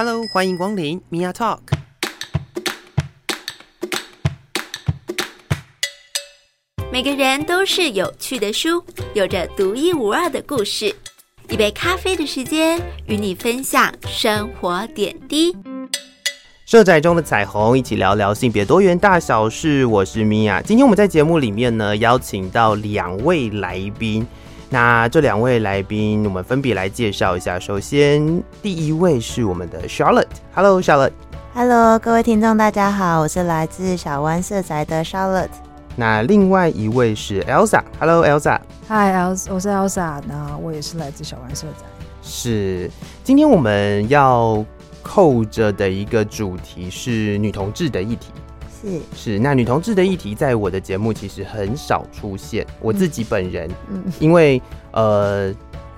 Hello，欢迎光临 Mia Talk。每个人都是有趣的书，有着独一无二的故事。一杯咖啡的时间，与你分享生活点滴。社宅中的彩虹，一起聊聊性别多元大小事。我是 Mia，今天我们在节目里面呢，邀请到两位来宾。那这两位来宾，我们分别来介绍一下。首先，第一位是我们的 Charlotte。Hello，Charlotte。Hello，各位听众，大家好，我是来自小湾社宅的 Charlotte。那另外一位是 Elsa。Hello，Elsa。Hi，Elsa，我是 Elsa。那我也是来自小湾社宅。是，今天我们要扣着的一个主题是女同志的议题。是是，那女同志的议题在我的节目其实很少出现。我自己本人，嗯，因为呃，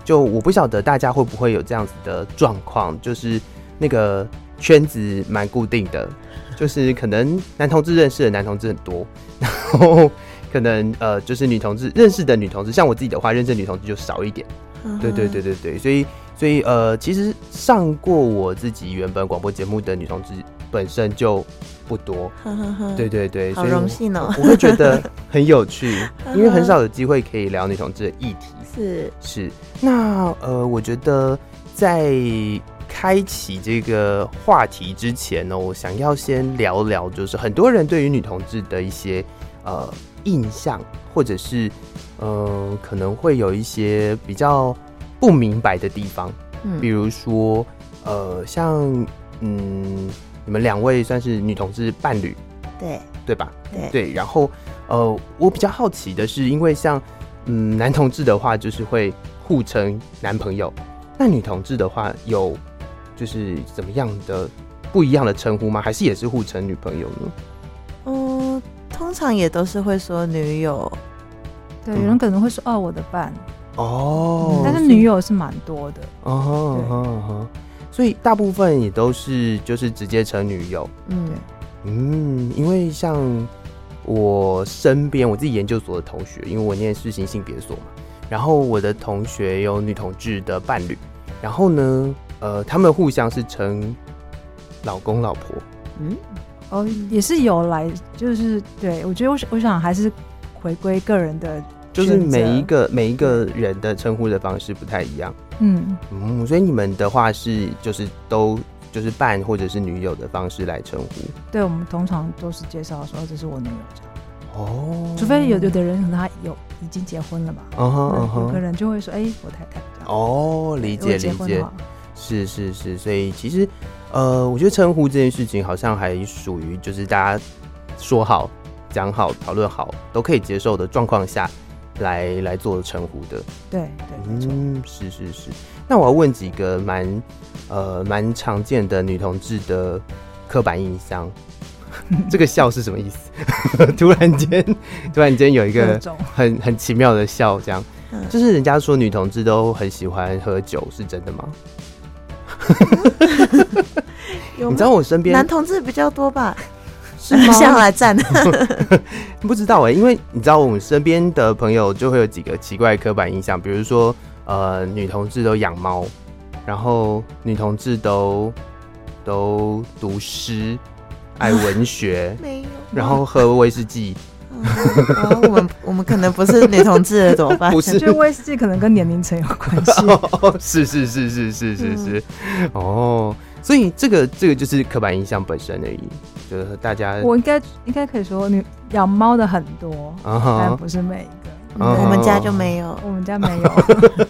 就我不晓得大家会不会有这样子的状况，就是那个圈子蛮固定的，就是可能男同志认识的男同志很多，然后可能呃，就是女同志认识的女同志，像我自己的话，认识的女同志就少一点。对对对对对，所以所以呃，其实上过我自己原本广播节目的女同志本身就。不多，对对对，好荣幸哦！我会觉得很有趣，因为很少有机会可以聊女同志的议题。是是，那呃，我觉得在开启这个话题之前呢，我想要先聊聊，就是很多人对于女同志的一些呃印象，或者是呃可能会有一些比较不明白的地方，嗯，比如说呃，像嗯。你们两位算是女同志伴侣，对对吧？对对。然后，呃，我比较好奇的是，因为像嗯男同志的话，就是会互称男朋友，那女同志的话，有就是怎么样的不一样的称呼吗？还是也是互称女朋友呢？嗯，通常也都是会说女友。对，有人可能会说哦，我的伴哦、嗯，但是女友是蛮多的哦。所以大部分也都是就是直接成女友，嗯。嗯，因为像我身边我自己研究所的同学，因为我念世行性别所嘛，然后我的同学有女同志的伴侣，然后呢，呃，他们互相是称老公老婆，嗯，哦，也是有来，就是对我觉得我我想还是回归个人的。就是每一个每一个人的称呼的方式不太一样，嗯嗯，所以你们的话是就是都就是伴或者是女友的方式来称呼。对，我们通常都是介绍说这是我女友这样。哦，除非有有的人可能他有已经结婚了嘛，嗯哼嗯哼，有个人就会说哎、欸，我太太这样。哦，理解理解，是是是，所以其实呃，我觉得称呼这件事情好像还属于就是大家说好、讲好、讨论好都可以接受的状况下。来来做称呼的，对对，嗯，是是是。那我要问几个蛮呃蛮常见的女同志的刻板印象，这个笑是什么意思？突然间突然间有一个很很奇妙的笑，这样，就是人家说女同志都很喜欢喝酒，是真的吗？你知道我身边男同志比较多吧？向来站，不知道哎、欸，因为你知道我们身边的朋友就会有几个奇怪的刻板印象，比如说呃，女同志都养猫，然后女同志都都读诗，爱文学，没有，然后喝威士忌。我们我们可能不是女同志了，怎么办？不是，就威士忌可能跟年龄层有关系。是是是是是是是，哦。所以这个这个就是刻板印象本身而已，就是大家我应该应该可以说，你养猫的很多，uh -huh. 但不是每一个。Uh. 我们家就没有，我们家没有。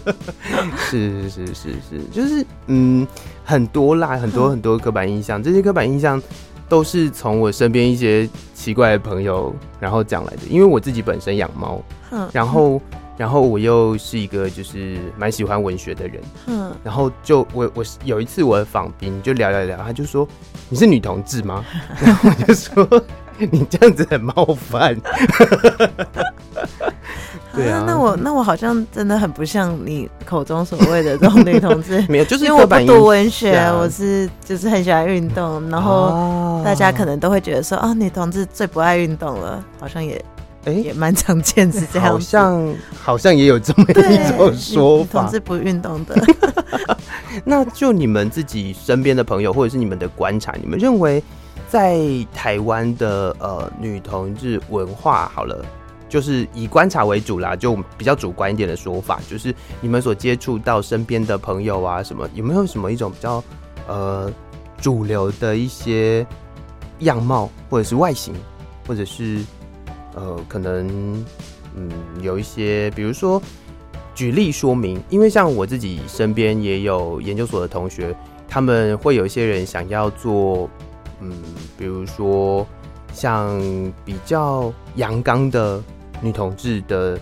是是是是是，就是嗯，很多啦，很多很多刻板印象，这些刻板印象都是从我身边一些奇怪的朋友然后讲来的，因为我自己本身养猫，然后。然后我又是一个就是蛮喜欢文学的人，嗯，然后就我我有一次我的访宾就聊聊聊，他就说，你是女同志吗？然后我就说你这样子很冒犯。对啊，啊那我那我好像真的很不像你口中所谓的这种女同志，没有，就是因为我不读文学，我是就是很喜欢运动，然后大家可能都会觉得说啊，女同志最不爱运动了，好像也。哎，也蛮常见是这样，好像好像也有这么一种说法，同志不运动的。那就你们自己身边的朋友，或者是你们的观察，你们认为在台湾的呃女同志文化，好了，就是以观察为主啦，就比较主观一点的说法，就是你们所接触到身边的朋友啊，什么有没有什么一种比较呃主流的一些样貌，或者是外形，或者是？呃，可能嗯，有一些，比如说举例说明，因为像我自己身边也有研究所的同学，他们会有一些人想要做，嗯，比如说像比较阳刚的女同志的，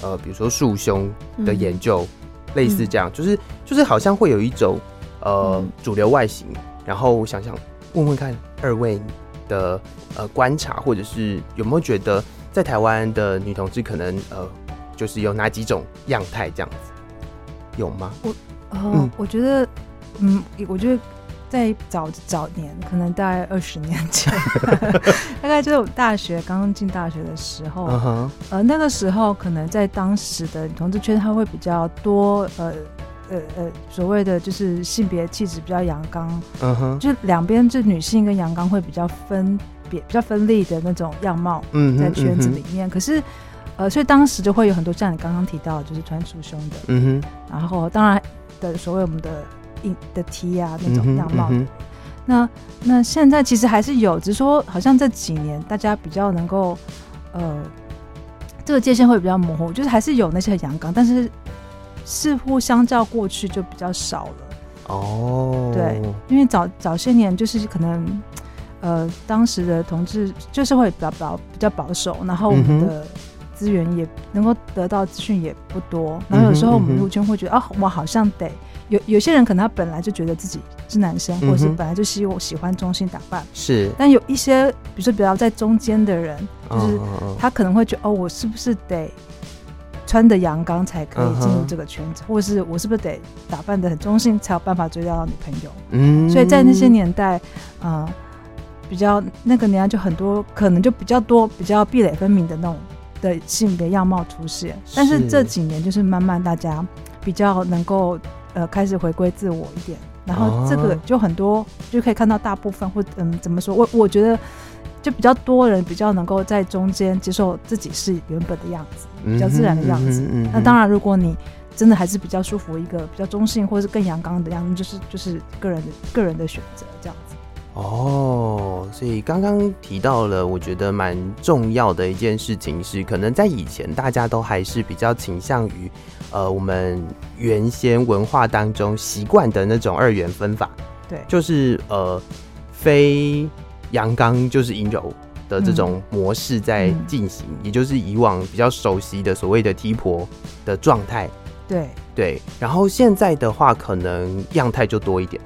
呃，比如说束胸的研究，嗯、类似这样，就是就是好像会有一种呃、嗯、主流外形，然后我想想问问看二位。的呃观察，或者是有没有觉得在台湾的女同志可能呃，就是有哪几种样态这样子，有吗？我呃，嗯、我觉得，嗯，我觉得在早早年，可能大概二十年前，大概就是我大学刚刚进大学的时候，uh huh. 呃，那个时候可能在当时的女同志圈，他会比较多呃。呃呃，所谓的就是性别气质比较阳刚，嗯哼、uh，huh. 就两边就女性跟阳刚会比较分别、比较分立的那种样貌，嗯，在圈子里面。Uh. 可是，呃，所以当时就会有很多像你刚刚提到，就是穿束胸的，嗯哼、uh，huh. 然后当然的所谓我们的硬的 T 啊那种样貌。Uh. 那那现在其实还是有，只是说好像这几年大家比较能够，呃，这个界限会比较模糊，就是还是有那些阳刚，但是。似乎相较过去就比较少了。哦，对，因为早早些年就是可能，呃，当时的同志就是会比较保比较保守，然后我们的资源也能够得到资讯也不多，然后有时候我们入圈会觉得啊，我好像得有有些人可能他本来就觉得自己是男生，或者是本来就希望喜欢中性打扮，是，但有一些比如说比较在中间的人，就是他可能会觉得哦，我是不是得。穿的阳刚才可以进入这个圈子，uh huh. 或是我是不是得打扮的很中性才有办法追到女朋友？嗯，所以在那些年代，啊、呃，比较那个年代就很多，可能就比较多比较壁垒分明的那种的性别样貌出现。是但是这几年就是慢慢大家比较能够呃开始回归自我一点，然后这个就很多就可以看到大部分或嗯怎么说，我我觉得。就比较多人比较能够在中间接受自己是原本的样子，比较自然的样子。嗯嗯嗯、那当然，如果你真的还是比较舒服一个比较中性或者是更阳刚的样子，就是就是个人的个人的选择这样子。哦，所以刚刚提到了，我觉得蛮重要的一件事情是，可能在以前大家都还是比较倾向于呃我们原先文化当中习惯的那种二元分法，对，就是呃非。阳刚就是阴柔的这种模式在进行，也就是以往比较熟悉的所谓的 T 婆的状态。对对，然后现在的话，可能样态就多一点，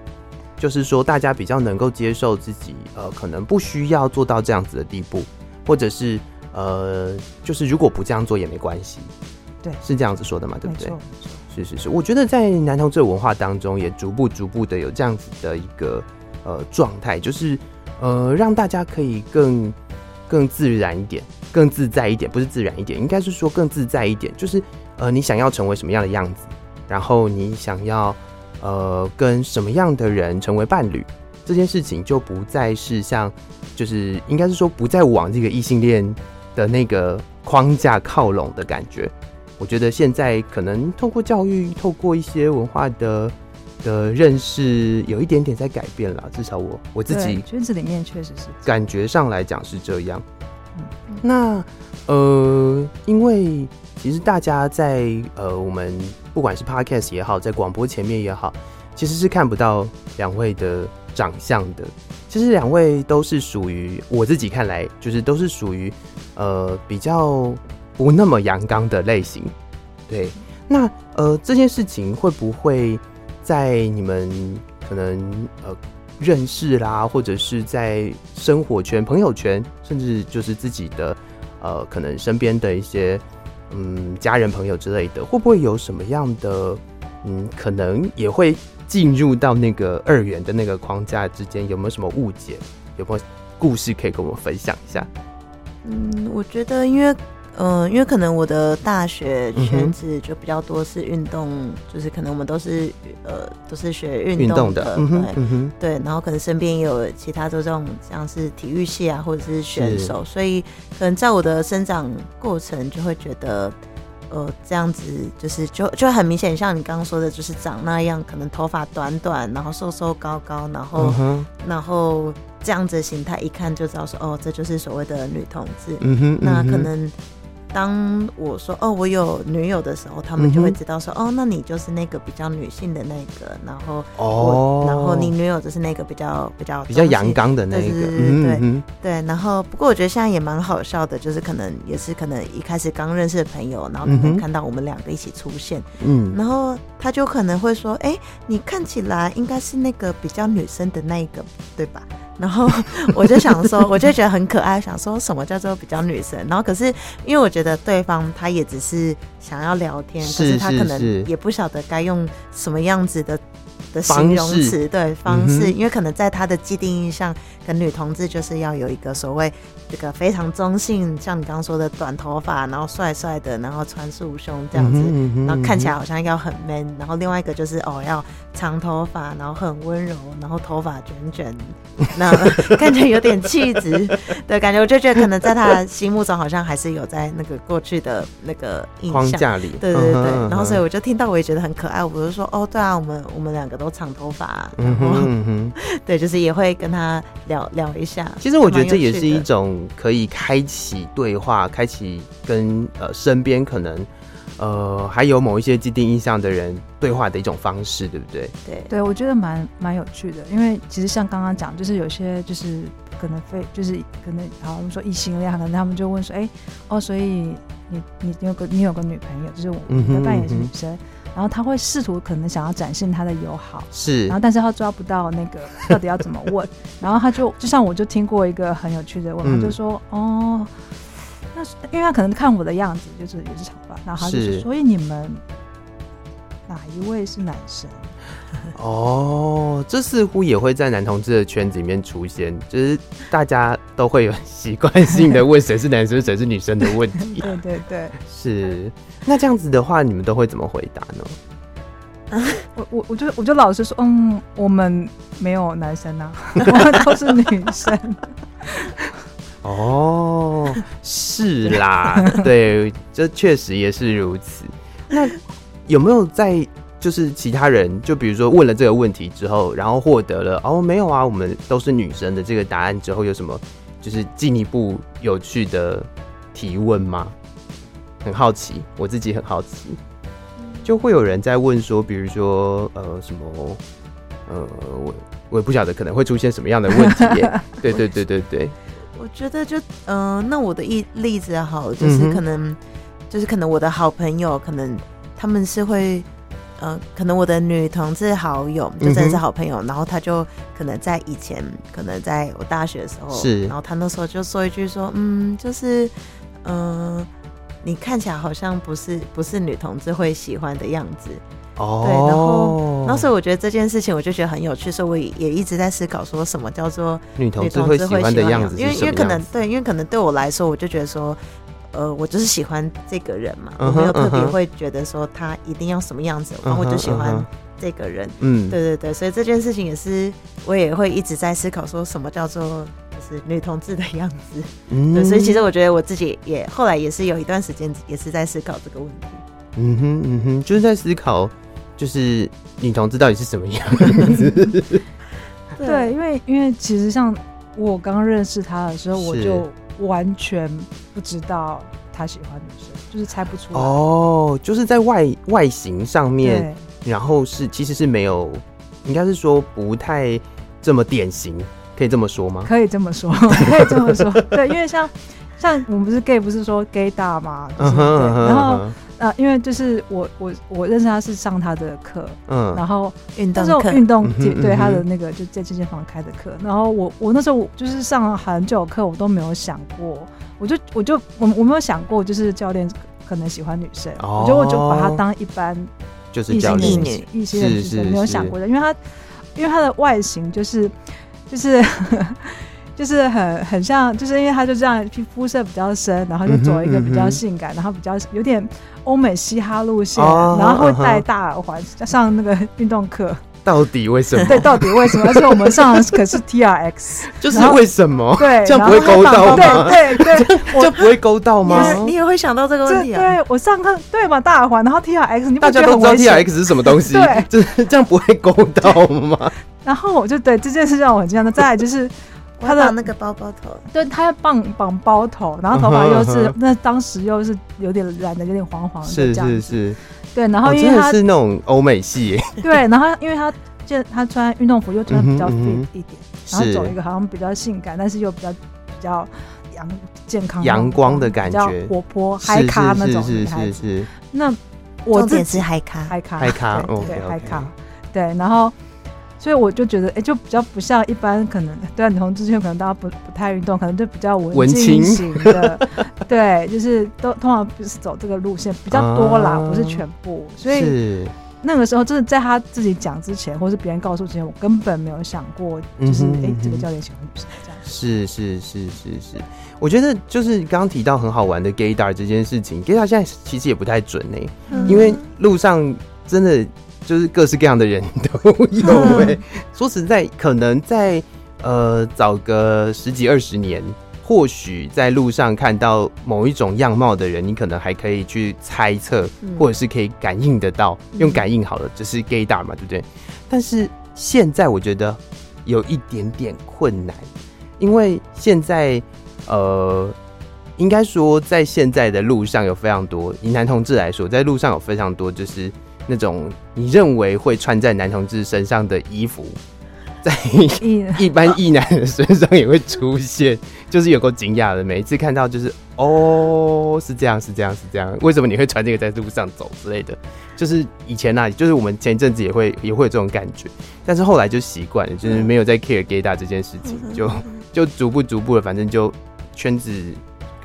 就是说大家比较能够接受自己，呃，可能不需要做到这样子的地步，或者是呃，就是如果不这样做也没关系。对，是这样子说的嘛？对不对？是是是，我觉得在男同志文化当中，也逐步逐步的有这样子的一个呃状态，就是。呃，让大家可以更更自然一点，更自在一点，不是自然一点，应该是说更自在一点。就是呃，你想要成为什么样的样子，然后你想要呃跟什么样的人成为伴侣，这件事情就不再是像，就是应该是说不再往这个异性恋的那个框架靠拢的感觉。我觉得现在可能透过教育，透过一些文化的。的认识有一点点在改变了，至少我我自己圈子里面确实是感觉上来讲是这样。嗯嗯、那呃，因为其实大家在呃，我们不管是 Podcast 也好，在广播前面也好，其实是看不到两位的长相的。其实两位都是属于我自己看来，就是都是属于呃比较不那么阳刚的类型。对，那呃这件事情会不会？在你们可能呃认识啦，或者是在生活圈、朋友圈，甚至就是自己的呃可能身边的一些嗯家人朋友之类的，会不会有什么样的嗯可能也会进入到那个二元的那个框架之间？有没有什么误解？有没有故事可以跟我们分享一下？嗯，我觉得因为。嗯，因为可能我的大学圈子就比较多是运动，嗯、就是可能我们都是呃都是学运动的，动的对、嗯、对，然后可能身边也有其他的这种像是体育系啊，或者是选手，所以可能在我的生长过程就会觉得，呃，这样子就是就就很明显，像你刚刚说的，就是长那样，可能头发短短，然后瘦瘦高高，然后、嗯、然后这样子的形态一看就知道说，哦，这就是所谓的女同志，嗯哼，那可能。当我说哦，我有女友的时候，他们就会知道说、嗯、哦，那你就是那个比较女性的那个，然后哦，然后你女友就是那个比较比较比较阳刚的那一个，对对对、嗯、对。然后不过我觉得现在也蛮好笑的，就是可能也是可能一开始刚认识的朋友，然后可能看到我们两个一起出现，嗯，然后他就可能会说，哎、欸，你看起来应该是那个比较女生的那一个，对吧？然后 我就想说，我就觉得很可爱，想说什么叫做比较女生。然后可是因为我觉得对方他也只是想要聊天，可是他可能也不晓得该用什么样子的。的形容词对方式，因为可能在他的既定印象，跟女同志就是要有一个所谓这个非常中性，像你刚刚说的短头发，然后帅帅的，然后穿束胸这样子，然后看起来好像要很 man。然后另外一个就是哦，要长头发，然后很温柔，然后头发卷卷，那 看起来有点气质对感觉。我就觉得可能在他心目中，好像还是有在那个过去的那个印象框架里。对对对，然后所以我就听到，我也觉得很可爱。我就说哦，对啊，我们我们两个。都长头发，嗯哼，嗯哼，对，就是也会跟他聊聊一下。其实我觉得这也是一种可以开启对话、开启跟呃身边可能呃还有某一些既定印象的人对话的一种方式，对不对？对，对我觉得蛮蛮有趣的，因为其实像刚刚讲，就是有些就是可能非就是可能好，我们说异性恋，可能他们就问说，哎、欸，哦，所以你你你有个你有个女朋友，就是我的伴也是女生。嗯然后他会试图可能想要展现他的友好，是，然后但是他抓不到那个 到底要怎么问，然后他就就像我就听过一个很有趣的问，嗯、他就说哦，那是因为他可能看我的样子就是也是长发，然后他就说，所以你们哪一位是男生？哦，这似乎也会在男同志的圈子里面出现，就是大家都会有习惯性的问谁是男生谁是女生的问题。对对对，是。那这样子的话，你们都会怎么回答呢？啊、我我我就我就老实说，嗯，我们没有男生啊，我们都是女生。哦，是啦，对，这确实也是如此。那有没有在？就是其他人，就比如说问了这个问题之后，然后获得了哦，没有啊，我们都是女生的这个答案之后，有什么就是进一步有趣的提问吗？很好奇，我自己很好奇，就会有人在问说，比如说呃什么呃，我我也不晓得可能会出现什么样的问题耶。对对对对对，我觉得就嗯、呃，那我的一例子好，就是可能、嗯、就是可能我的好朋友，可能他们是会。嗯，可能我的女同志好友就真的是好朋友，嗯、然后她就可能在以前，可能在我大学的时候，是，然后她那时候就说一句说，嗯，就是，嗯、呃，你看起来好像不是不是女同志会喜欢的样子，哦，对，然后，然后所以我觉得这件事情我就觉得很有趣，所以我也也一直在思考说什么叫做女同志会喜欢的样子，因为因为可能对，因为可能对我来说，我就觉得说。呃，我就是喜欢这个人嘛，uh huh, 我没有特别会觉得说他一定要什么样子，然后、uh 我就喜欢这个人。嗯、uh，huh, 对对对，所以这件事情也是我也会一直在思考，说什么叫做就是女同志的样子。嗯、uh，huh. 对，所以其实我觉得我自己也后来也是有一段时间也是在思考这个问题。嗯哼嗯哼，就是在思考，就是女同志到底是什么样 子？对，对，因为因为其实像我刚认识他的时候，我就。完全不知道他喜欢女生，就是猜不出来哦。就是在外外形上面，然后是其实是没有，应该是说不太这么典型，可以这么说吗？可以这么说，可以这么说。对，因为像像我们不是 gay，不是说 gay 大嘛，就是对，然后。啊，因为就是我我我认识他是上他的课，嗯，然后运动课，运动对他的那个就在健身房开的课，然后我我那时候就是上了很久课，我都没有想过，我就我就我我没有想过，就是教练可能喜欢女生，我觉得我就把他当一般就是异性的女异性的女生没有想过的，因为他因为他的外形就是就是 就是很很像，就是因为他就这样皮肤色比较深，然后就走一个比较性感，嗯、然后比较有点欧美嘻哈路线，哦、然后会戴大耳环，加上那个运动课。到底为什么？对，到底为什么？而且我们上的可是 T R X，就是为什么？对，这样不会勾到吗？对对对，这不会勾到吗？你也会想到这个问题啊？对，我上课对嘛，大耳环，然后 T R X，你大家都知道 T R X 是什么东西？对，就是这样不会勾到吗？然后我就对这件事让我很惊讶。那再来就是他的那个包包头，对，他要绑绑包头，然后头发又是那当时又是有点染的有点黄黄的，是是是，对，然后因为他是那种欧美系，对，然后因为他。就他穿运动服又穿比较 fit 一点，然后走一个好像比较性感，但是又比较比较阳健康、阳光的感觉，活泼嗨咖那种女孩子。那我自己是嗨咖，嗨咖，嗨咖，对嗨咖，对。然后，所以我就觉得，哎，就比较不像一般可能 对女同志圈，可能大家不不太运动，可能就比较文青型的。对，就是都通常不是走这个路线比较多啦，不是全部，所以。那个时候，就是在他自己讲之前，或是别人告诉之前，我根本没有想过，就是哎、欸，这个教练喜欢女生这样。是是是是是，我觉得就是刚刚提到很好玩的 gaydar 这件事情，gaydar 现在其实也不太准呢、欸，嗯、因为路上真的就是各式各样的人都有哎、欸。嗯、说实在，可能在呃早个十几二十年。或许在路上看到某一种样貌的人，你可能还可以去猜测，或者是可以感应得到，用感应好了，这是 gaydar 嘛，对不对？但是现在我觉得有一点点困难，因为现在呃，应该说在现在的路上有非常多，以男同志来说，在路上有非常多，就是那种你认为会穿在男同志身上的衣服。在 一般异男的身上也会出现，就是有够惊讶的。每一次看到就是哦，是这样，是这样，是这样。为什么你会穿这个在路上走之类的？就是以前那里，就是我们前一阵子也会也会有这种感觉，但是后来就习惯了，就是没有在 care gaydar 这件事情，就就逐步逐步的，反正就圈子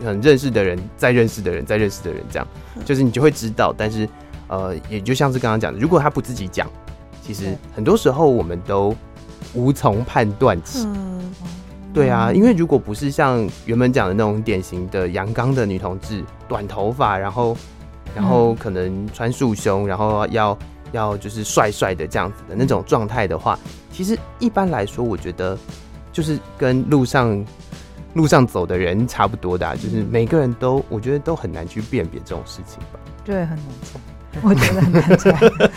很认识的人，再认识的人，再认识的人，这样就是你就会知道。但是呃，也就像是刚刚讲的，如果他不自己讲，其实很多时候我们都。无从判断起，嗯、对啊，因为如果不是像原本讲的那种典型的阳刚的女同志，短头发，然后，然后可能穿束胸，然后要要就是帅帅的这样子的那种状态的话，其实一般来说，我觉得就是跟路上路上走的人差不多的，啊，就是每个人都我觉得都很难去辨别这种事情吧。对，很难猜。我觉得很难猜。对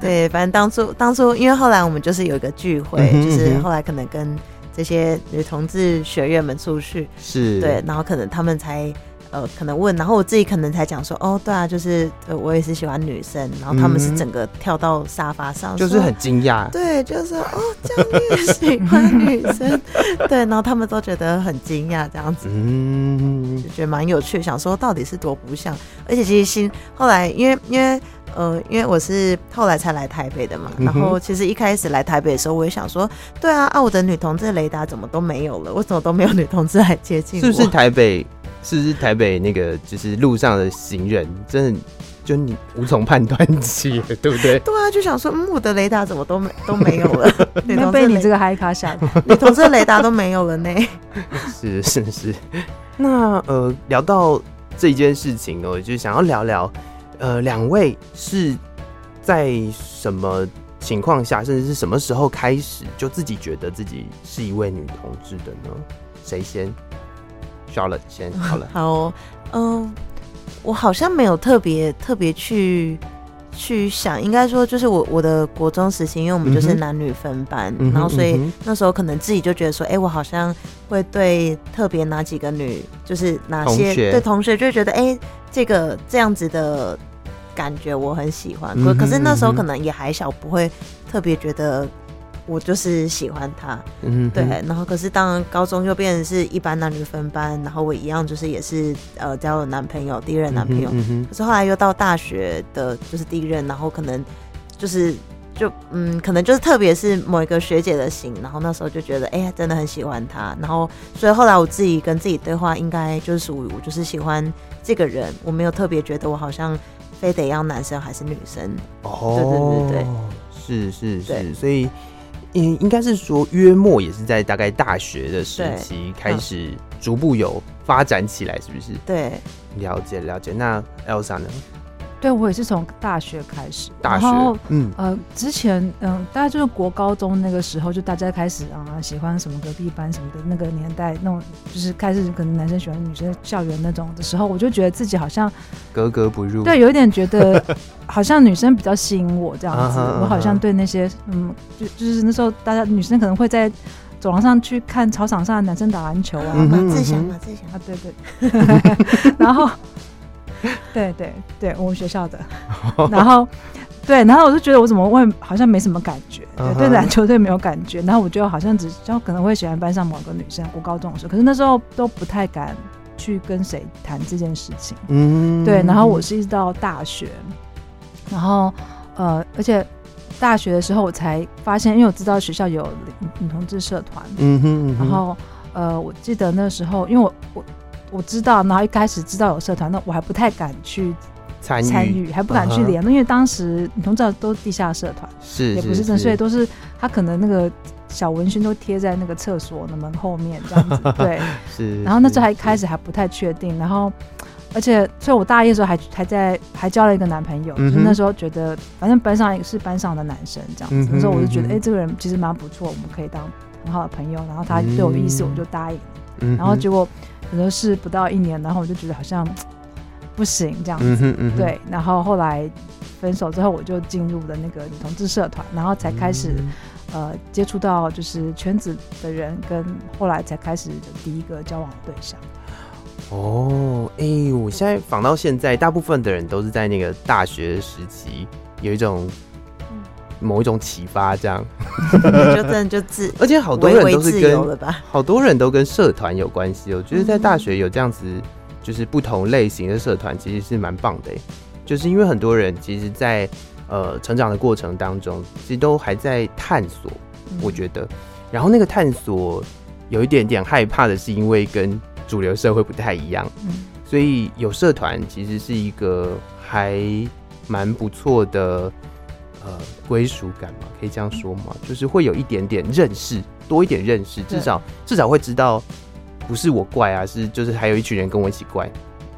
对，反正当初当初，因为后来我们就是有一个聚会，嗯、哼就是后来可能跟这些女同志学员们出去，是对，然后可能他们才。呃，可能问，然后我自己可能才讲说，哦，对啊，就是呃，我也是喜欢女生，然后他们是整个跳到沙发上，就是很惊讶，对，就是哦，这样你也喜欢女生，对，然后他们都觉得很惊讶，这样子，嗯，就觉得蛮有趣，想说到底是多不像，而且其实新后来，因为因为呃，因为我是后来才来台北的嘛，然后其实一开始来台北的时候，我也想说，对啊，啊，我的女同志雷达怎么都没有了，为什么都没有女同志来接近我？是不是台北？是不是台北那个就是路上的行人，真的就你无从判断起，对不对？对啊，就想说，嗯，我的雷达怎么都没都没有了？那被你这个嗨卡吓的，女同志雷达都没有了呢。是 是是，那呃，聊到这件事情呢，我就想要聊聊，呃，两位是在什么情况下，甚至是什么时候开始，就自己觉得自己是一位女同志的呢？谁先？Charlotte 先 好了。好，嗯、呃，我好像没有特别特别去去想，应该说就是我我的国中时期，因为我们就是男女分班，嗯、然后所以那时候可能自己就觉得说，哎、欸，我好像会对特别哪几个女，就是哪些同对同学，就觉得，哎、欸，这个这样子的感觉我很喜欢。可、可是那时候可能也还小，不会特别觉得。我就是喜欢他，嗯哼，对，然后可是当然高中又变成是一般男女分班，然后我一样就是也是呃交了男朋友，第一任男朋友，可是后来又到大学的就是第一任，然后可能就是就嗯，可能就是特别是某一个学姐的型，然后那时候就觉得哎呀、欸，真的很喜欢他，然后所以后来我自己跟自己对话，应该就是属于我就是喜欢这个人，我没有特别觉得我好像非得要男生还是女生，哦，对对对。对，是是是，对。所以。应应该是说约莫也是在大概大学的时期开始逐步有发展起来，是不是？对，了解了解。那 Elsa 呢？对，我也是从大学开始，大学，嗯，呃，之前，嗯，大概就是国高中那个时候，就大家开始啊，喜欢什么隔壁班什么的那个年代，那种就是开始可能男生喜欢女生校园那种的时候，我就觉得自己好像格格不入，对，有一点觉得好像女生比较吸引我这样子，我好像对那些，嗯，就就是那时候大家女生可能会在走廊上去看操场上的男生打篮球啊，马志祥，马志祥啊，对对，然后。对对对，我们学校的，然后对，然后我就觉得我怎么会好像没什么感觉，对，uh 篮球队没有感觉，然后我就好像只就可能会喜欢班上某个女生，我高中的时候，可是那时候都不太敢去跟谁谈这件事情，嗯，对，然后我是一直到大学，然后呃，而且大学的时候我才发现，因为我知道学校有女女同志社团，嗯哼，嗯哼，然后呃，我记得那时候，因为我我。我知道，然后一开始知道有社团，那我还不太敢去参参与，还不敢去联络，uh huh. 因为当时你都知道都是地下社团，是也不是正，所以都是他可能那个小文宣都贴在那个厕所的门后面这样子，对，是。然后那时候还一开始还不太确定，然后而且，所以我大一的时候还还在还交了一个男朋友，嗯、就是那时候觉得反正班上也是班上的男生这样子，嗯、那时候我就觉得哎、欸，这个人其实蛮不错，我们可以当很好的朋友，然后他对我意思，我就答应，嗯、然后结果。可能是不到一年，然后我就觉得好像不行这样子，嗯哼嗯哼对。然后后来分手之后，我就进入了那个女同志社团，然后才开始、嗯、呃接触到就是圈子的人，跟后来才开始的第一个交往的对象。哦，哎、欸，我现在仿到现在，大部分的人都是在那个大学时期有一种。某一种启发，这样就真的就自，而且好多人都是跟好多人都跟社团有关系。我觉得在大学有这样子，就是不同类型的社团，其实是蛮棒的。就是因为很多人其实在，在呃成长的过程当中，其实都还在探索。我觉得，然后那个探索有一点点害怕的是，因为跟主流社会不太一样，所以有社团其实是一个还蛮不错的。呃，归属感嘛，可以这样说嘛，就是会有一点点认识，多一点认识，至少至少会知道，不是我怪啊，是就是还有一群人跟我一起怪。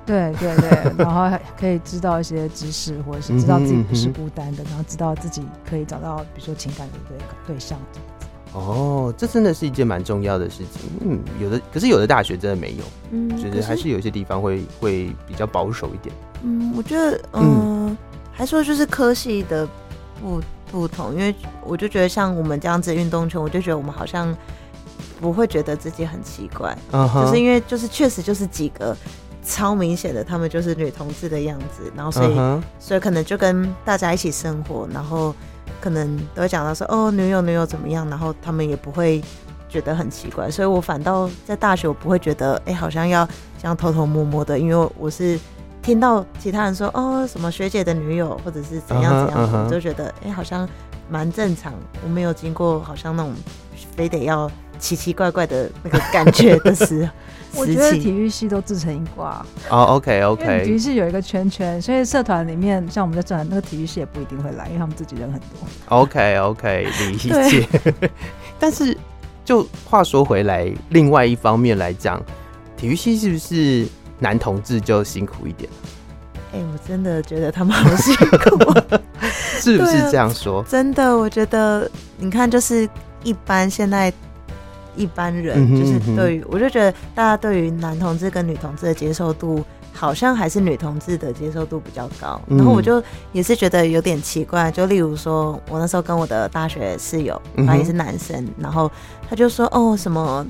对对对，然后还可以知道一些知识，或者是知道自己不是孤单的，然后知道自己可以找到，比如说情感的一个对象这样子。哦，这真的是一件蛮重要的事情。嗯，有的，可是有的大学真的没有，嗯，就是还是有一些地方会会比较保守一点。嗯，我觉得，呃、嗯，还说就是科系的。不不同，因为我就觉得像我们这样子运动圈，我就觉得我们好像不会觉得自己很奇怪，uh huh. 就是因为就是确实就是几个超明显的，他们就是女同志的样子，然后所以、uh huh. 所以可能就跟大家一起生活，然后可能都会讲到说哦，女友女友怎么样，然后他们也不会觉得很奇怪，所以我反倒在大学我不会觉得哎、欸，好像要这样偷偷摸摸的，因为我是。听到其他人说哦，什么学姐的女友，或者是怎样怎样，我、uh huh, uh huh. 就觉得哎、欸，好像蛮正常。我没有经过好像那种非得要奇奇怪怪的那个感觉的时候。我觉得体育系都自成一挂。哦、oh,，OK OK。体育系有一个圈圈，所以社团里面像我们在社团那个体育系也不一定会来，因为他们自己人很多。OK OK，理解。对 但是就话说回来，另外一方面来讲，体育系是不是？男同志就辛苦一点，哎、欸，我真的觉得他们好辛苦，是不是这样说？真的，我觉得你看，就是一般现在一般人，就是对于，我就觉得大家对于男同志跟女同志的接受度，好像还是女同志的接受度比较高。嗯、然后我就也是觉得有点奇怪，就例如说，我那时候跟我的大学室友，他也是男生，嗯、然后他就说，哦，什么？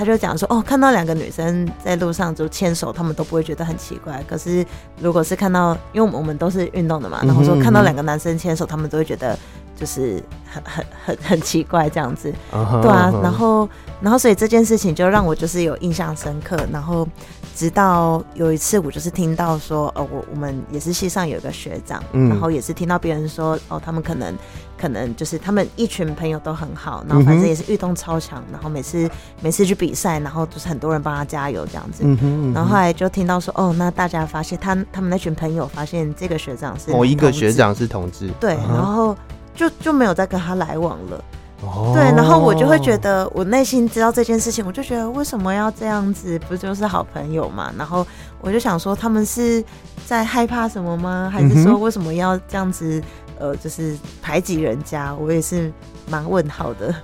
他就讲说，哦，看到两个女生在路上就牵手，他们都不会觉得很奇怪。可是，如果是看到，因为我们都是运动的嘛，然后说看到两个男生牵手，他们都会觉得就是很很很很奇怪这样子。对啊，然后然后所以这件事情就让我就是有印象深刻。然后直到有一次，我就是听到说，哦，我我们也是系上有一个学长，然后也是听到别人说，哦，他们可能。可能就是他们一群朋友都很好，然后反正也是运动超强，然后每次每次去比赛，然后就是很多人帮他加油这样子。嗯哼，然后后来就听到说，哦，那大家发现他他们那群朋友发现这个学长是某一个学长是同志，对，然后就就没有再跟他来往了。哦，对，然后我就会觉得，我内心知道这件事情，我就觉得为什么要这样子？不就是好朋友嘛？然后我就想说，他们是在害怕什么吗？还是说为什么要这样子？呃，就是排挤人家，我也是蛮问号的。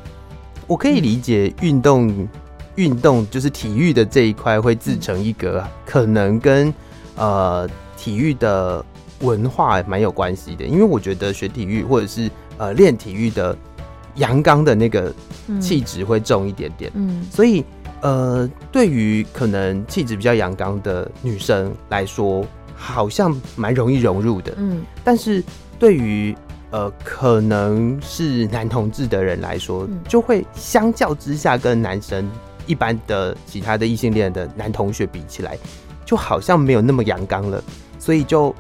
我可以理解运动，运、嗯、动就是体育的这一块会自成一格，嗯、可能跟呃体育的文化蛮有关系的。因为我觉得学体育或者是呃练体育的阳刚的那个气质会重一点点，嗯，所以呃对于可能气质比较阳刚的女生来说，好像蛮容易融入的，嗯，但是。对于呃，可能是男同志的人来说，就会相较之下跟男生一般的其他的异性恋的男同学比起来，就好像没有那么阳刚了，所以就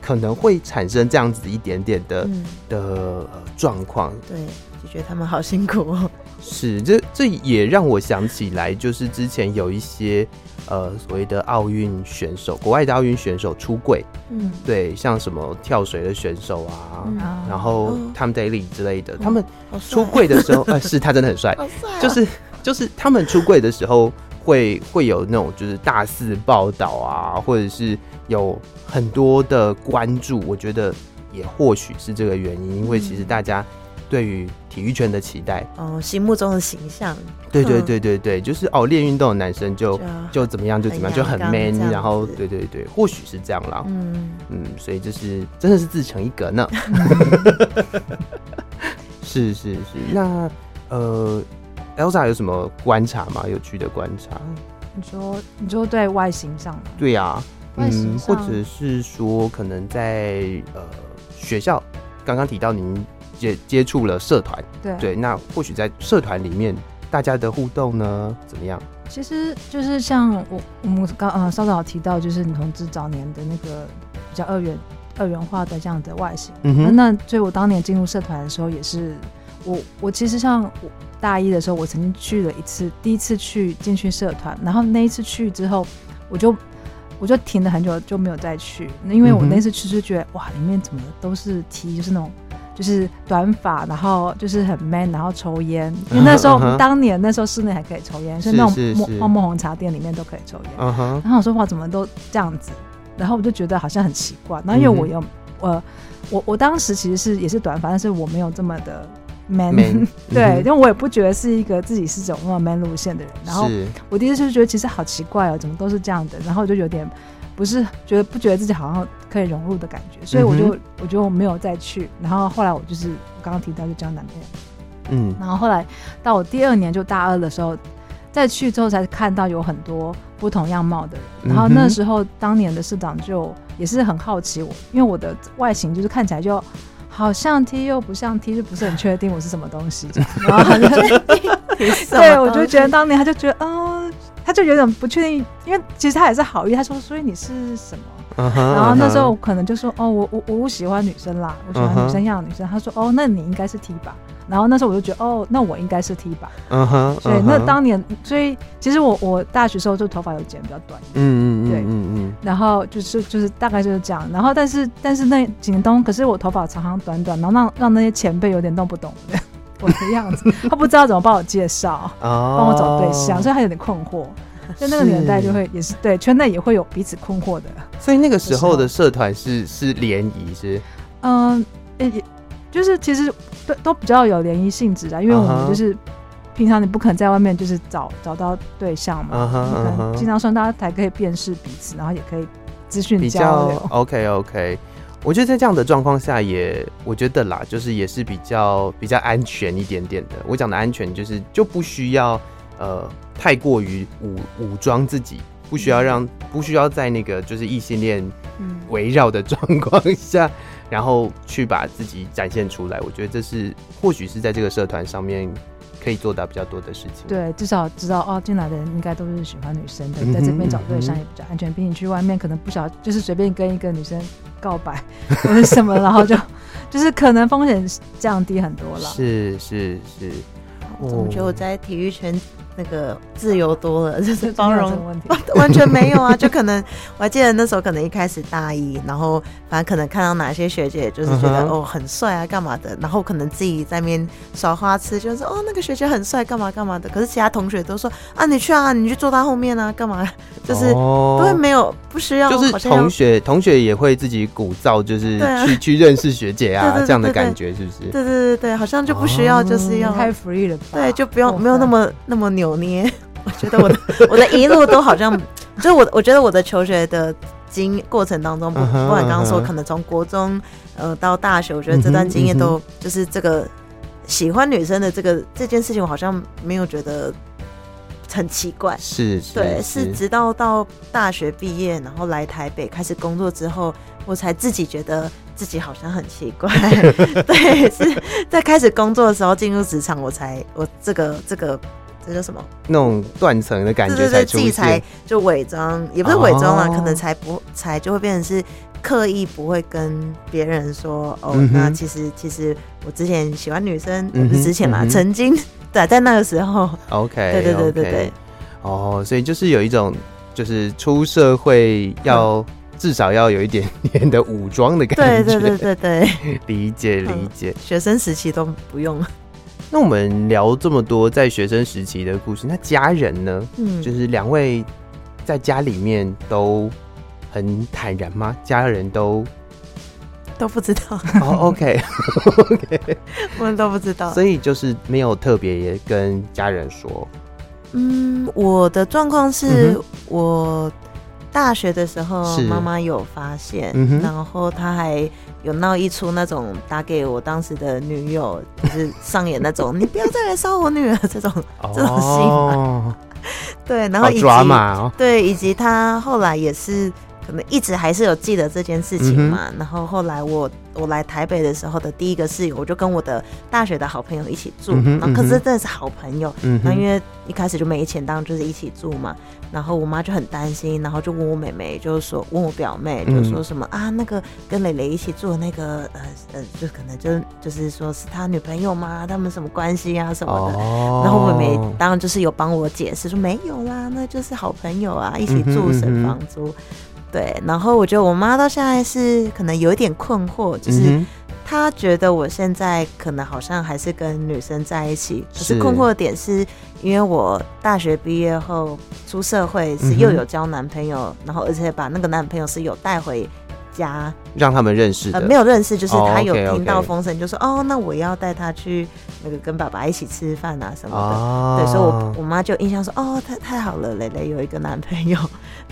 可能会产生这样子一点点的、嗯、的状况。对，就觉得他们好辛苦哦。是，这这也让我想起来，就是之前有一些。呃，所谓的奥运选手，国外的奥运选手出柜，嗯，对，像什么跳水的选手啊，嗯、然后 Tom Daley 之类的，嗯、他们出柜的时候，呃，是他真的很帅，哦、就是就是他们出柜的时候会会有那种就是大肆报道啊，或者是有很多的关注，我觉得也或许是这个原因，因为其实大家。对于体育圈的期待哦，心目中的形象，对对对对对，就是哦，练运动的男生就就，就怎么样就怎么样，就很 man，然后对对对，或许是这样啦，嗯嗯，所以就是真的是自成一格呢，是是是，那呃，Elsa 有什么观察吗？有趣的观察？你说你说对外形上吗？对呀、啊，嗯，或者是说可能在呃学校，刚刚提到您。接接触了社团，对对，那或许在社团里面，大家的互动呢怎么样？其实就是像我我们刚呃稍早提到，就是女同志早年的那个比较二元二元化的这样的外形。嗯哼，那所以我当年进入社团的时候，也是我我其实像我大一的时候，我曾经去了一次，第一次去进去社团，然后那一次去之后，我就我就停了很久，就没有再去，因为我那次去就觉得哇，里面怎么都是 T，就是那种。就是短发，然后就是很 man，然后抽烟。因为那时候，当年那时候室内还可以抽烟，所以那种泡沫红茶店里面都可以抽烟。然后我说哇，怎么都这样子？然后我就觉得好像很奇怪。然后因为我有我我我当时其实是也是短发，但是我没有这么的 man。对，因为我也不觉得是一个自己是走那么 man 路线的人。然后我第一次就觉得其实好奇怪哦，怎么都是这样的？然后我就有点。不是觉得不觉得自己好像可以融入的感觉，所以我就、嗯、我就没有再去。然后后来我就是我刚刚提到就交男朋友，嗯，然后后来到我第二年就大二的时候再去之后，才看到有很多不同样貌的人。然后那时候当年的社长就也是很好奇我，因为我的外形就是看起来就好像 T 又不像 T，就不是很确定我是什么东西。然后 对，我就觉得当年他就觉得嗯。他就有点不确定，因为其实他也是好意。他说：“所以你是什么？” uh -huh, 然后那时候可能就说：“ uh. 哦，我我我喜欢女生啦，我喜欢女生样的女生。Uh -huh. ”他说：“哦，那你应该是 T 吧？”然后那时候我就觉得：“哦，那我应该是 T 吧。Uh ” -huh, 所以那当年，所以其实我我大学时候就头发有剪比较短，嗯嗯对嗯嗯。然后就是就是大概就是这样。然后但是但是那几年冬，可是我头发长长短短，然后让让那些前辈有点弄不懂我的样子，他不知道怎么帮我介绍，帮我找对象，所以他有点困惑。在那个年代就会也是对圈内也会有彼此困惑的。所以那个时候的社团是是联谊是？嗯，也就是其实都都比较有联谊性质的，因为我们就是平常你不可能在外面就是找找到对象嘛，可能经常说大家才可以辨识彼此，然后也可以资讯交流。OK OK。我觉得在这样的状况下也，也我觉得啦，就是也是比较比较安全一点点的。我讲的安全，就是就不需要呃太过于武武装自己，不需要让不需要在那个就是异性恋围绕的状况下，然后去把自己展现出来。我觉得这是或许是在这个社团上面。可以做到比较多的事情。对，至少知道哦，进来的人应该都是喜欢女生的，在这边找对象也比较安全。比你去外面可能不晓，就是随便跟一个女生告白 或者什么，然后就就是可能风险降低很多了。是是是，我觉得我在体育圈那个自由多了，就是包容问题，完全没有啊。就可能我还记得那时候，可能一开始大一，然后反正可能看到哪些学姐，就是觉得、uh huh. 哦很帅啊，干嘛的，然后可能自己在那边耍花痴，就是哦那个学姐很帅，干嘛干嘛的。可是其他同学都说啊，你去啊，你去坐他后面啊，干嘛？就是都会没有不需要，就是同学同学也会自己鼓噪，就是去、啊、去认识学姐啊，这样的感觉是不是？对对对对，好像就不需要，就是要、oh, 太 free 了吧？对，就不用没有那么那么扭捏。我觉得我的我的一路都好像，就是我我觉得我的求学的经过程当中，不不管刚刚说可能从国中呃到大学，我觉得这段经验都就是这个喜欢女生的这个这件事情，我好像没有觉得很奇怪。是，对，是直到到大学毕业，然后来台北开始工作之后，我才自己觉得自己好像很奇怪。对，是在开始工作的时候进入职场，我才我这个这个。这叫什么？那种断层的感觉对对对，自己才就伪装，也不是伪装啊，哦、可能才不才就会变成是刻意不会跟别人说哦。嗯、那其实其实我之前喜欢女生，不、是之前嘛，嗯、曾经对，在那个时候。OK，对对对对对。哦，所以就是有一种，就是出社会要至少要有一点点的武装的感觉。对对对对对，理解理解。学生时期都不用。那我们聊这么多在学生时期的故事，那家人呢？嗯，就是两位在家里面都很坦然吗？家人都都不知道。哦，OK，OK，我们都不知道，所以就是没有特别跟家人说。嗯，我的状况是我。大学的时候，妈妈有发现，嗯、然后她还有闹一出那种打给我当时的女友，就是上演那种“ 你不要再来烧我女儿”这种、哦、这种戏嘛。对，然后以及对，以及他后来也是可能一直还是有记得这件事情嘛。嗯、然后后来我。我来台北的时候的第一个室友，我就跟我的大学的好朋友一起住，然后可是真的是好朋友，那、因为一开始就没钱，当然就是一起住嘛。然后我妈就很担心，然后就问我妹妹，就是说问我表妹，就说什么、嗯、啊，那个跟蕾蕾一起住的那个呃呃，就可能就就是说是他女朋友吗？他们什么关系啊什么的。哦、然后我妹妹当然就是有帮我解释说没有啦，那就是好朋友啊，一起住省房租。嗯对，然后我觉得我妈到现在是可能有一点困惑，就是她觉得我现在可能好像还是跟女生在一起，可是困惑的点是因为我大学毕业后出社会是又有交男朋友，然后而且把那个男朋友是有带回家让他们认识的，呃，没有认识，就是他有听到风声，就说哦，那我要带他去那个跟爸爸一起吃饭啊什么的。哦、对，所以我我妈就印象说，哦，太太好了，蕾蕾有一个男朋友。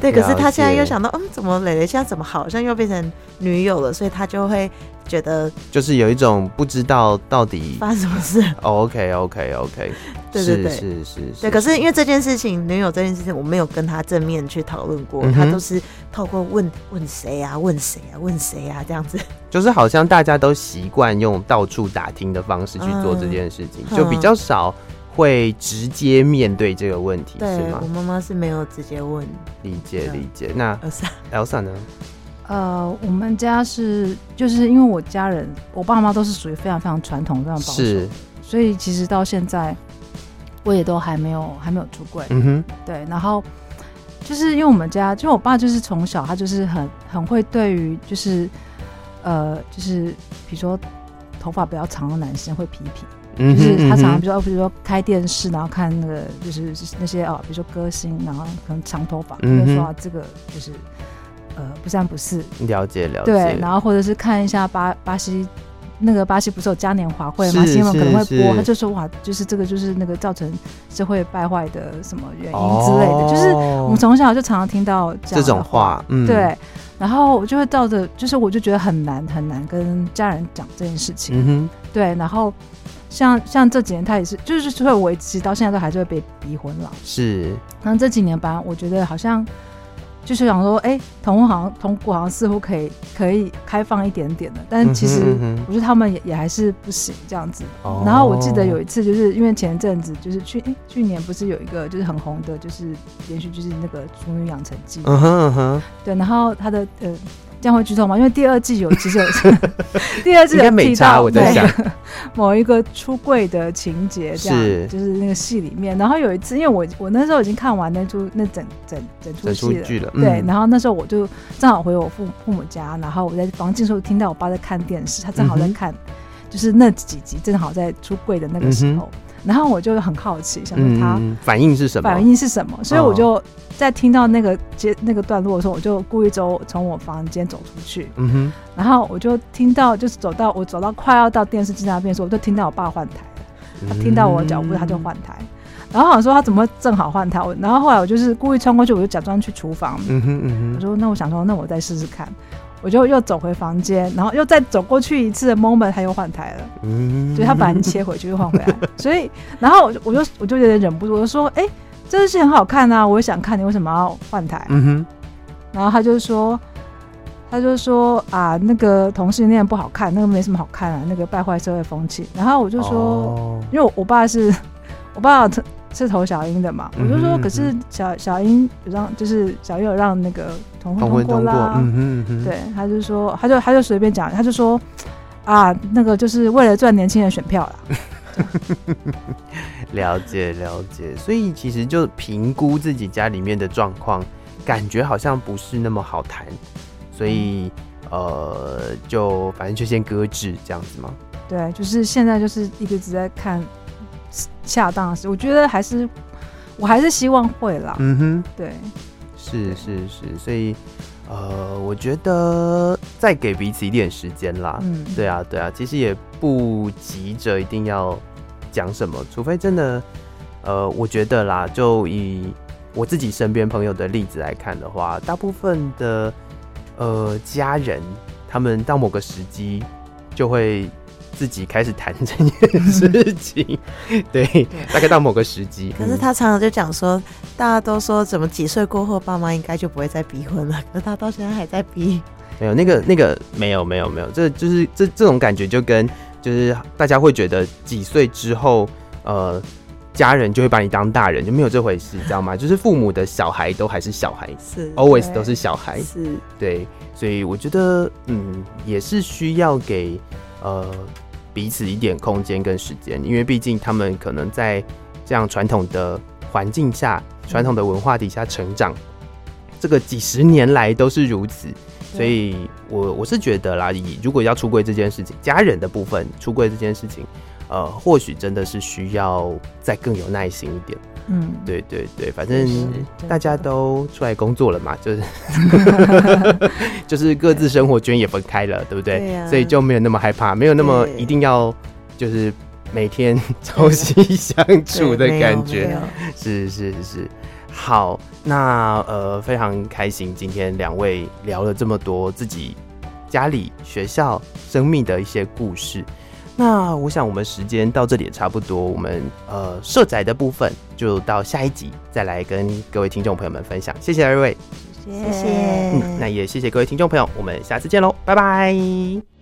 对，可是他现在又想到，嗯，怎么蕾蕾现在怎么好像又变成女友了？所以他就会觉得，就是有一种不知道到底发生什么事。哦、OK，OK，OK。对对对，是是是，对。可是因为这件事情，女友这件事情，我没有跟他正面去讨论过，他都是透过问问谁啊，问谁啊，问谁啊这样子。就是好像大家都习惯用到处打听的方式去做这件事情，就比较少会直接面对这个问题，是吗？我妈妈是没有直接问。理解理解。那 Elsa 呢？呃，我们家是就是因为我家人，我爸妈都是属于非常非常传统、非常保守，所以其实到现在。我也都还没有还没有出柜，嗯哼，对，然后就是因为我们家，就我爸就是从小他就是很很会对于就是呃就是比如说头发比较长的男生会批评，嗯、就是他常常比如说比如说开电视然后看那个就是那些哦比如说歌星然后可能长头发，嗯、哼会说、啊、这个就是呃不三不四，了解了解，对，然后或者是看一下巴巴西。那个巴西不是有嘉年华会嘛？新闻可能会播，他就说哇，就是这个就是那个造成社会败坏的什么原因之类的，哦、就是我们从小就常常听到这，这种话，嗯、对。然后我就会照着，就是我就觉得很难很难跟家人讲这件事情，嗯、哼对。然后像像这几年他也是，就是所以我一直到现在都还是会被逼婚了，是。然后这几年吧，我觉得好像。就是想说，哎、欸，同婚好像通过，好像似乎可以可以开放一点点的，但其实我觉得他们也也还是不行这样子。然后我记得有一次，就是因为前阵子就是去，去年不是有一个就是很红的，就是连续就是那个《俗女养成记》。嗯哼嗯哼。对，然后他的呃这样会剧透吗？因为第二季有其实有 第二季有提到我在想 某一个出柜的情节，这样是就是那个戏里面。然后有一次，因为我我那时候已经看完那出那整整整出戏了，了嗯、对。然后那时候我就正好回我父父母家，然后我在房间时候听到我爸在看电视，他正好在看，嗯、就是那几集正好在出柜的那个时候。嗯然后我就很好奇，想问他反应是什么？反应是什么？所以我就在听到那个接那个段落的时候，我就故意走从我房间走出去。嗯哼。然后我就听到，就是走到我走到快要到电视机那边的时候，我就听到我爸换台了。他听到我的脚步，他就换台。然后好像说他怎么正好换台？然后后来我就是故意穿过去，我就假装去厨房。嗯哼嗯哼。我说那我想说，那我再试试看。我就又走回房间，然后又再走过去一次的 moment，他又换台了。嗯，所以他把人切回去又换回来，所以然后我就我就我就有点忍不住，我就说：“哎、欸，这个戏很好看啊，我也想看，你为什么要换台？”嗯哼。然后他就说：“他就说啊，那个同性恋不好看，那个没什么好看啊，那个败坏社会风气。”然后我就说：“哦、因为我，我爸是我爸。”是投小英的嘛？我就说，可是小小英让，就是小英有让那个同婚通过啦。嗯哼嗯哼，对，他就说，他就他就随便讲，他就说啊，那个就是为了赚年轻人选票啦。了解了解，所以其实就评估自己家里面的状况，感觉好像不是那么好谈，所以呃，就反正就先搁置这样子嘛。对，就是现在就是一直在看。恰当的是，我觉得还是，我还是希望会啦。嗯哼，对，是是是，所以呃，我觉得再给彼此一点时间啦。嗯，对啊对啊，其实也不急着一定要讲什么，除非真的，呃，我觉得啦，就以我自己身边朋友的例子来看的话，大部分的呃家人，他们到某个时机就会。自己开始谈这件事情，对，大概到某个时机。可是他常常就讲说，大家都说怎么几岁过后，爸妈应该就不会再逼婚了。可是他到现在还在逼。没有那个那个没有没有没有，这就是这这种感觉就跟就是大家会觉得几岁之后，呃，家人就会把你当大人，就没有这回事，知道吗？就是父母的小孩都还是小孩，是 always 都是小孩，是对，所以我觉得嗯，也是需要给呃。彼此一点空间跟时间，因为毕竟他们可能在这样传统的环境下、传统的文化底下成长，这个几十年来都是如此。所以我我是觉得啦，以如果要出柜这件事情，家人的部分出柜这件事情，呃，或许真的是需要再更有耐心一点。嗯，对对对，反正大家都出来工作了嘛，就是 就是各自生活圈也分开了，对不对？对啊，所以就没有那么害怕，没有那么一定要就是每天朝夕相处的感觉。是是是，好，那呃非常开心，今天两位聊了这么多自己家里、学校、生命的一些故事。那我想我们时间到这里也差不多，我们呃社宅的部分就到下一集再来跟各位听众朋友们分享。谢谢二位，谢谢，嗯，那也谢谢各位听众朋友，我们下次见喽，拜拜。